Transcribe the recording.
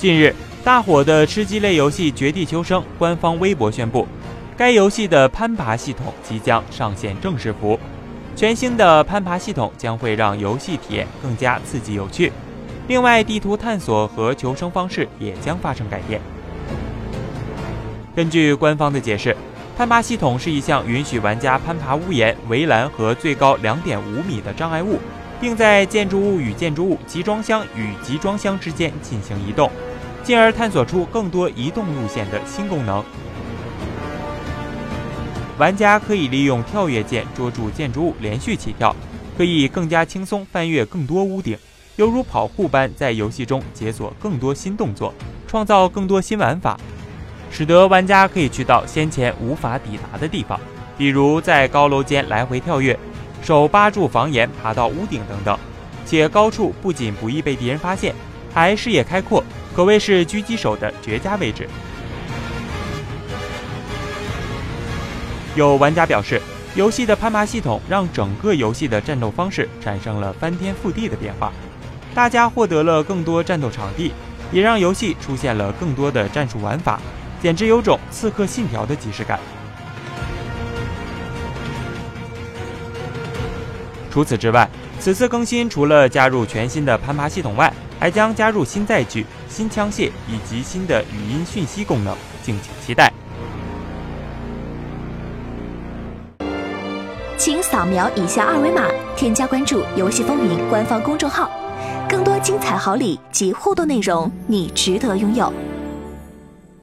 近日，大火的吃鸡类游戏《绝地求生》官方微博宣布，该游戏的攀爬系统即将上线正式服。全新的攀爬系统将会让游戏体验更加刺激有趣。另外，地图探索和求生方式也将发生改变。根据官方的解释，攀爬系统是一项允许玩家攀爬屋檐、围栏和最高两点五米的障碍物，并在建筑物与建筑物、集装箱与集装箱之间进行移动。进而探索出更多移动路线的新功能。玩家可以利用跳跃键捉住建筑物连续起跳，可以更加轻松翻越更多屋顶，犹如跑酷般在游戏中解锁更多新动作，创造更多新玩法，使得玩家可以去到先前无法抵达的地方，比如在高楼间来回跳跃，手扒住房檐爬到屋顶等等。且高处不仅不易被敌人发现，还视野开阔。可谓是狙击手的绝佳位置。有玩家表示，游戏的攀爬系统让整个游戏的战斗方式产生了翻天覆地的变化，大家获得了更多战斗场地，也让游戏出现了更多的战术玩法，简直有种《刺客信条》的即视感。除此之外，此次更新除了加入全新的攀爬系统外，还将加入新载具、新枪械以及新的语音讯息功能，敬请期待。请扫描以下二维码，添加关注“游戏风云”官方公众号，更多精彩好礼及互动内容，你值得拥有。